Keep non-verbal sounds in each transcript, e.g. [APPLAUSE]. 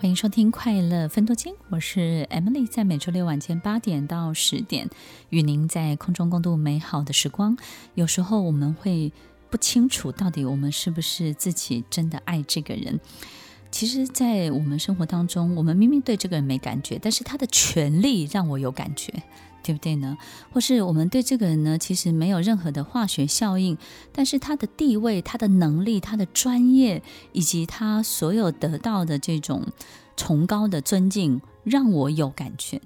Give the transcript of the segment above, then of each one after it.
欢迎收听《快乐分多金》，我是 Emily，在每周六晚间八点到十点，与您在空中共度美好的时光。有时候我们会不清楚，到底我们是不是自己真的爱这个人。其实，在我们生活当中，我们明明对这个人没感觉，但是他的权利让我有感觉。对不对呢？或是我们对这个人呢，其实没有任何的化学效应，但是他的地位、他的能力、他的专业，以及他所有得到的这种崇高的尊敬，让我有感觉。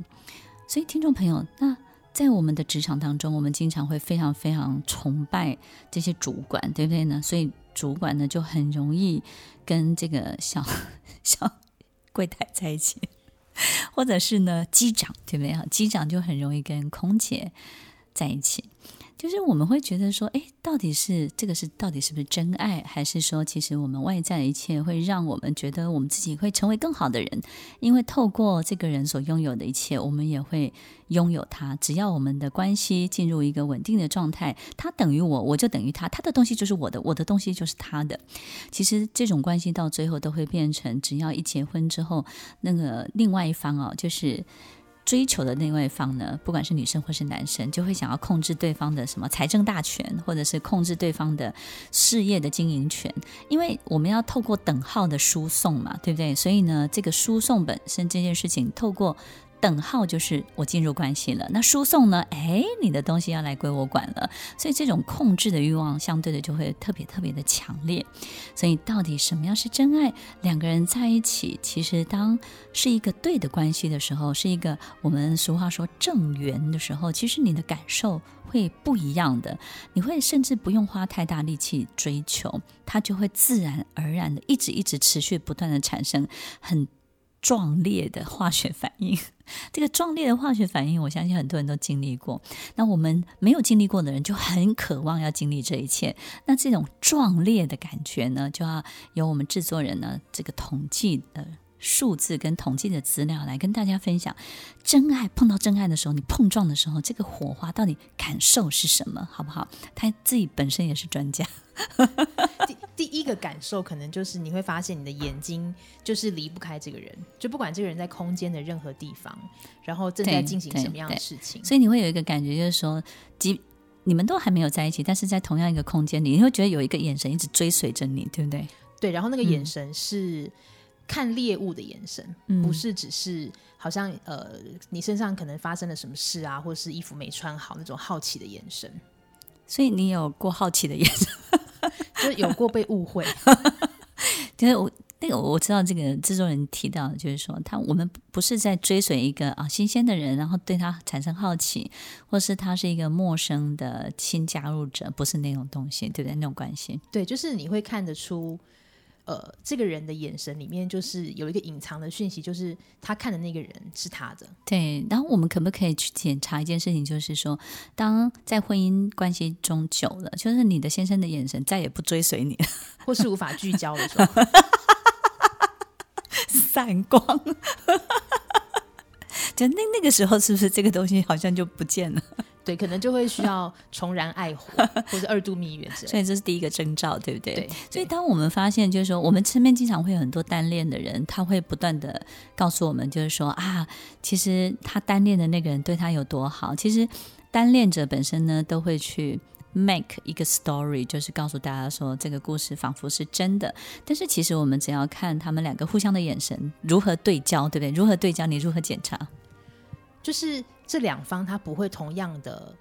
所以，听众朋友，那在我们的职场当中，我们经常会非常非常崇拜这些主管，对不对呢？所以，主管呢就很容易跟这个小 [LAUGHS] 小柜台在一起。或者是呢，机长对不对啊？机长就很容易跟空姐在一起。就是我们会觉得说，哎，到底是这个是到底是不是真爱，还是说其实我们外在的一切会让我们觉得我们自己会成为更好的人？因为透过这个人所拥有的一切，我们也会拥有他。只要我们的关系进入一个稳定的状态，他等于我，我就等于他，他的东西就是我的，我的东西就是他的。其实这种关系到最后都会变成，只要一结婚之后，那个另外一方哦，就是。追求的另外方呢，不管是女生或是男生，就会想要控制对方的什么财政大权，或者是控制对方的事业的经营权，因为我们要透过等号的输送嘛，对不对？所以呢，这个输送本身这件事情，透过。等号就是我进入关系了，那输送呢？哎，你的东西要来归我管了，所以这种控制的欲望相对的就会特别特别的强烈。所以到底什么样是真爱？两个人在一起，其实当是一个对的关系的时候，是一个我们俗话说正缘的时候，其实你的感受会不一样的。你会甚至不用花太大力气追求，它就会自然而然的一直一直持续不断的产生很。壮烈的化学反应，[LAUGHS] 这个壮烈的化学反应，我相信很多人都经历过。那我们没有经历过的人，就很渴望要经历这一切。那这种壮烈的感觉呢，就要由我们制作人呢，这个统计的。数字跟统计的资料来跟大家分享，真爱碰到真爱的时候，你碰撞的时候，这个火花到底感受是什么，好不好？他自己本身也是专家。[LAUGHS] 第第一个感受可能就是你会发现你的眼睛就是离不开这个人，就不管这个人在空间的任何地方，然后正在进行什么样的事情，所以你会有一个感觉，就是说，即你们都还没有在一起，但是在同样一个空间里，你会觉得有一个眼神一直追随着你，对不对？对，然后那个眼神是。嗯看猎物的眼神，不是只是好像呃，你身上可能发生了什么事啊，或者是衣服没穿好那种好奇的眼神。所以你有过好奇的眼神，就是有过被误会。[LAUGHS] 就是我那个我知道这个制作人提到，就是说他我们不是在追随一个啊新鲜的人，然后对他产生好奇，或是他是一个陌生的新加入者，不是那种东西，对不对？那种关系，对，就是你会看得出。呃，这个人的眼神里面就是有一个隐藏的讯息，就是他看的那个人是他的。对，然后我们可不可以去检查一件事情，就是说，当在婚姻关系中久了，就是你的先生的眼神再也不追随你，或是无法聚焦的时候，[LAUGHS] 散光，[LAUGHS] 就那那个时候，是不是这个东西好像就不见了？对，可能就会需要重燃爱火，或者二度蜜月之类。[LAUGHS] 所以这是第一个征兆，对不对？对。所以当我们发现，就是说，我们身边经常会有很多单恋的人，他会不断的告诉我们，就是说啊，其实他单恋的那个人对他有多好。其实单恋者本身呢，都会去 make 一个 story，就是告诉大家说，这个故事仿佛是真的。但是其实我们只要看他们两个互相的眼神如何对焦，对不对？如何对焦？你如何检查？就是这两方他不会同样的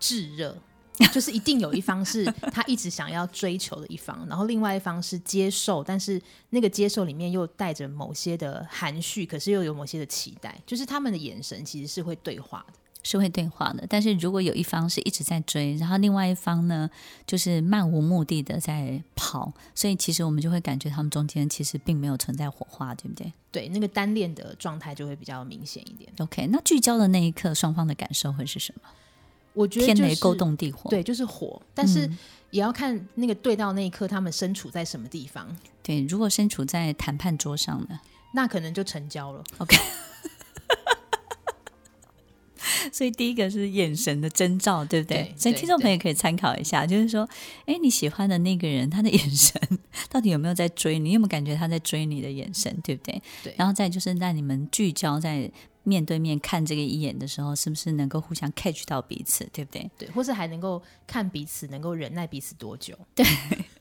炙热，[LAUGHS] 就是一定有一方是他一直想要追求的一方，然后另外一方是接受，但是那个接受里面又带着某些的含蓄，可是又有某些的期待，就是他们的眼神其实是会对话的。是会对话的，但是如果有一方是一直在追，然后另外一方呢，就是漫无目的的在跑，所以其实我们就会感觉他们中间其实并没有存在火花，对不对？对，那个单恋的状态就会比较明显一点。OK，那聚焦的那一刻，双方的感受会是什么？我觉得、就是、天雷勾动地火，对，就是火，但是也要看那个对到那一刻他们身处在什么地方。对，如果身处在谈判桌上呢，那可能就成交了。OK。所以第一个是眼神的征兆，对不对？对，所以听众朋友可以参考一下，就是说，哎，你喜欢的那个人，他的眼神到底有没有在追你？有没有感觉他在追你的眼神，对不对？对。然后再就是在你们聚焦在面对面看这个一眼的时候，是不是能够互相 catch 到彼此，对不对？对，或是还能够看彼此，能够忍耐彼此多久？对。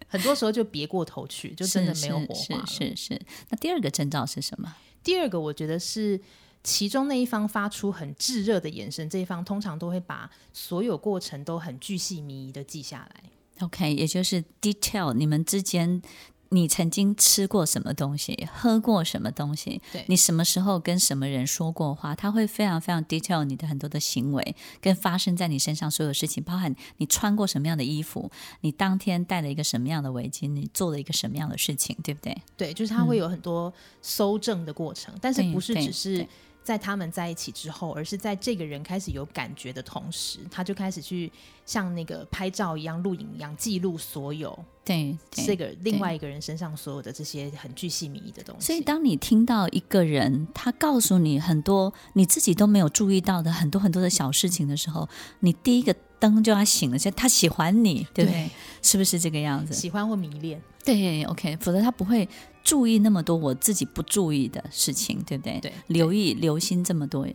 很多时候就别过头去，就真的没有火花是，是。那第二个征兆是什么？第二个我觉得是其中那一方发出很炙热的眼神，这一方通常都会把所有过程都很巨细靡遗的记下来。OK，也就是 detail 你们之间。你曾经吃过什么东西，喝过什么东西？对，你什么时候跟什么人说过话？他会非常非常 detail 你的很多的行为，跟发生在你身上所有事情，包含你穿过什么样的衣服，你当天戴了一个什么样的围巾，你做了一个什么样的事情，对不对？对，就是他会有很多搜证的过程，嗯、但是不是只是在他们在一起之后，而是在这个人开始有感觉的同时，他就开始去像那个拍照一样、录影一样记录所有。对，这个另外一个人身上所有的这些很具细靡遗的东西。所以，当你听到一个人他告诉你很多你自己都没有注意到的很多很多的小事情的时候，你第一个灯就要醒了，就他喜欢你，对不对？对，是不是这个样子？喜欢或迷恋？对，OK，否则他不会注意那么多我自己不注意的事情，对不对？对，留意留心这么多，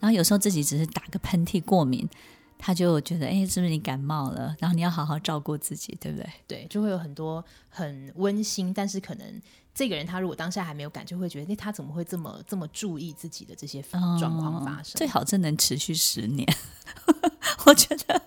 然后有时候自己只是打个喷嚏过敏。他就觉得，哎，是不是你感冒了？然后你要好好照顾自己，对不对？对，就会有很多很温馨，但是可能这个人他如果当下还没有感觉，会觉得，哎，他怎么会这么这么注意自己的这些状况发生？哦，最好这能持续十年，[LAUGHS] 我觉得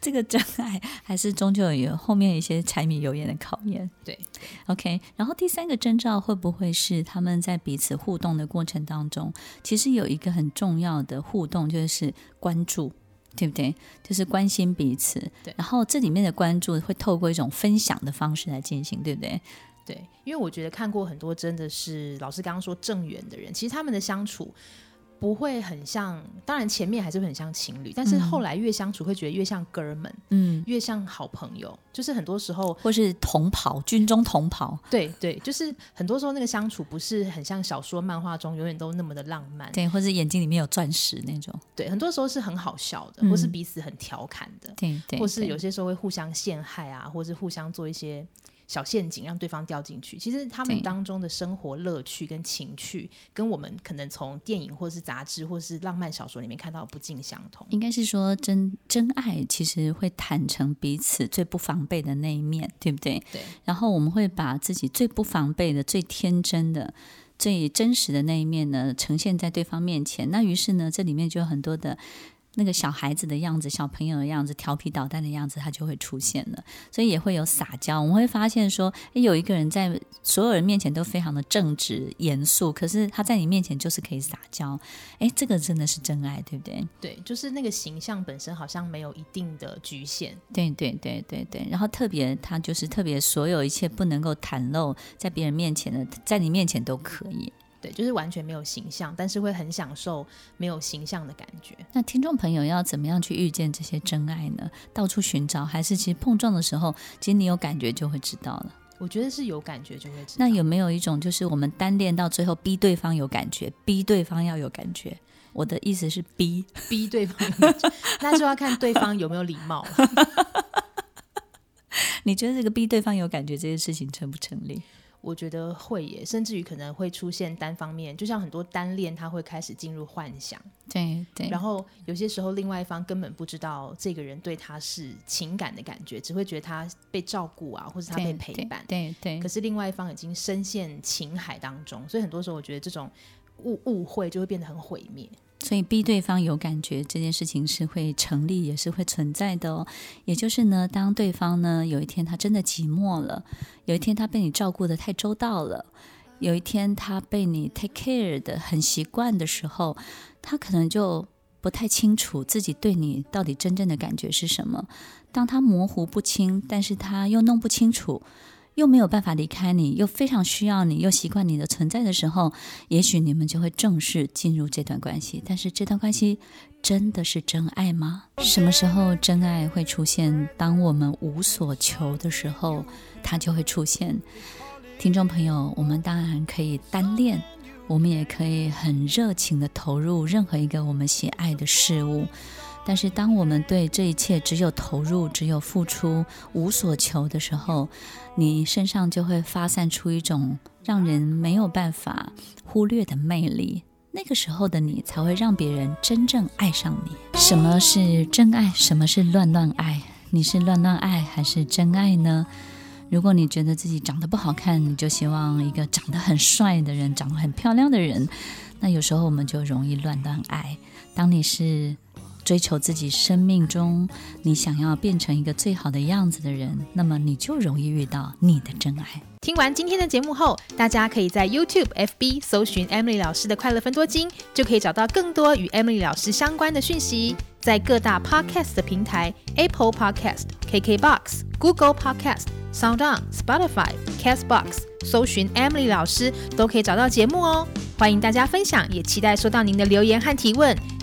这个真爱还是终究有后面一些柴米油盐的考验。对，OK。然后第三个征兆会不会是他们在彼此互动的过程当中，其实有一个很重要的互动，就是关注。对不对？就是关心彼此，对。然后这里面的关注会透过一种分享的方式来进行，对不对？对，因为我觉得看过很多真的是老师刚刚说正缘的人，其实他们的相处。不会很像，当然前面还是会很像情侣，但是后来越相处会觉得越像哥们，嗯，越像好朋友。就是很多时候，或是同袍，军中同袍，对对，就是很多时候那个相处不是很像小说、漫画中永远都那么的浪漫，对，或是眼睛里面有钻石那种，对，很多时候是很好笑的，或是彼此很调侃的，对对，或是有些时候会互相陷害啊，或是互相做一些。小陷阱让对方掉进去，其实他们当中的生活乐趣跟情趣，跟我们可能从电影或是杂志或是浪漫小说里面看到不尽相同。应该是说真真爱其实会坦诚彼此最不防备的那一面，对不对？对。然后我们会把自己最不防备的、最天真的、最真实的那一面呢，呈现在对方面前。那于是呢，这里面就有很多的。那个小孩子的样子，小朋友的样子，调皮捣蛋的样子，他就会出现了。所以也会有撒娇。我们会发现说，诶，有一个人在所有人面前都非常的正直严肃，可是他在你面前就是可以撒娇。诶，这个真的是真爱，对不对？对，就是那个形象本身好像没有一定的局限。对对对对对。然后特别，他就是特别，所有一切不能够袒露在别人面前的，在你面前都可以。对，就是完全没有形象，但是会很享受没有形象的感觉。那听众朋友要怎么样去遇见这些真爱呢？到处寻找，还是其实碰撞的时候，其实你有感觉就会知道了。我觉得是有感觉就会知道。那有没有一种，就是我们单恋到最后，逼对方有感觉，逼对方要有感觉？我的意思是逼逼对方有感觉，那就要看对方有没有礼貌。[LAUGHS] 你觉得这个逼对方有感觉这件事情成不成立？我觉得会耶，甚至于可能会出现单方面，就像很多单恋，他会开始进入幻想，对对。然后有些时候，另外一方根本不知道这个人对他是情感的感觉，只会觉得他被照顾啊，或者他被陪伴，对对，对。可是另外一方已经深陷情海当中，所以很多时候我觉得这种误误会就会变得很毁灭。所以逼对方有感觉这件事情是会成立，也是会存在的哦。也就是呢，当对方呢有一天他真的寂寞了，有一天他被你照顾得太周到了，有一天他被你 take care 的很习惯的时候，他可能就不太清楚自己对你到底真正的感觉是什么。当他模糊不清，但是他又弄不清楚。又没有办法离开你，又非常需要你，又习惯你的存在的时候，也许你们就会正式进入这段关系。但是这段关系真的是真爱吗？什么时候真爱会出现？当我们无所求的时候，它就会出现。听众朋友，我们当然可以单恋。我们也可以很热情地投入任何一个我们喜爱的事物。但是，当我们对这一切只有投入、只有付出、无所求的时候，你身上就会发散出一种让人没有办法忽略的魅力。那个时候的你，才会让别人真正爱上你。什么是真爱？什么是乱乱爱？你是乱乱爱还是真爱呢？如果你觉得自己长得不好看，你就希望一个长得很帅的人，长得很漂亮的人，那有时候我们就容易乱乱爱。当你是追求自己生命中你想要变成一个最好的样子的人，那么你就容易遇到你的真爱。听完今天的节目后，大家可以在 YouTube、FB 搜寻 Emily 老师的快乐分多金，就可以找到更多与 Emily 老师相关的讯息。在各大 Podcast 的平台，Apple Podcast、KKBox、Google Podcast、SoundOn、Spotify、Castbox，搜寻 Emily 老师都可以找到节目哦。欢迎大家分享，也期待收到您的留言和提问。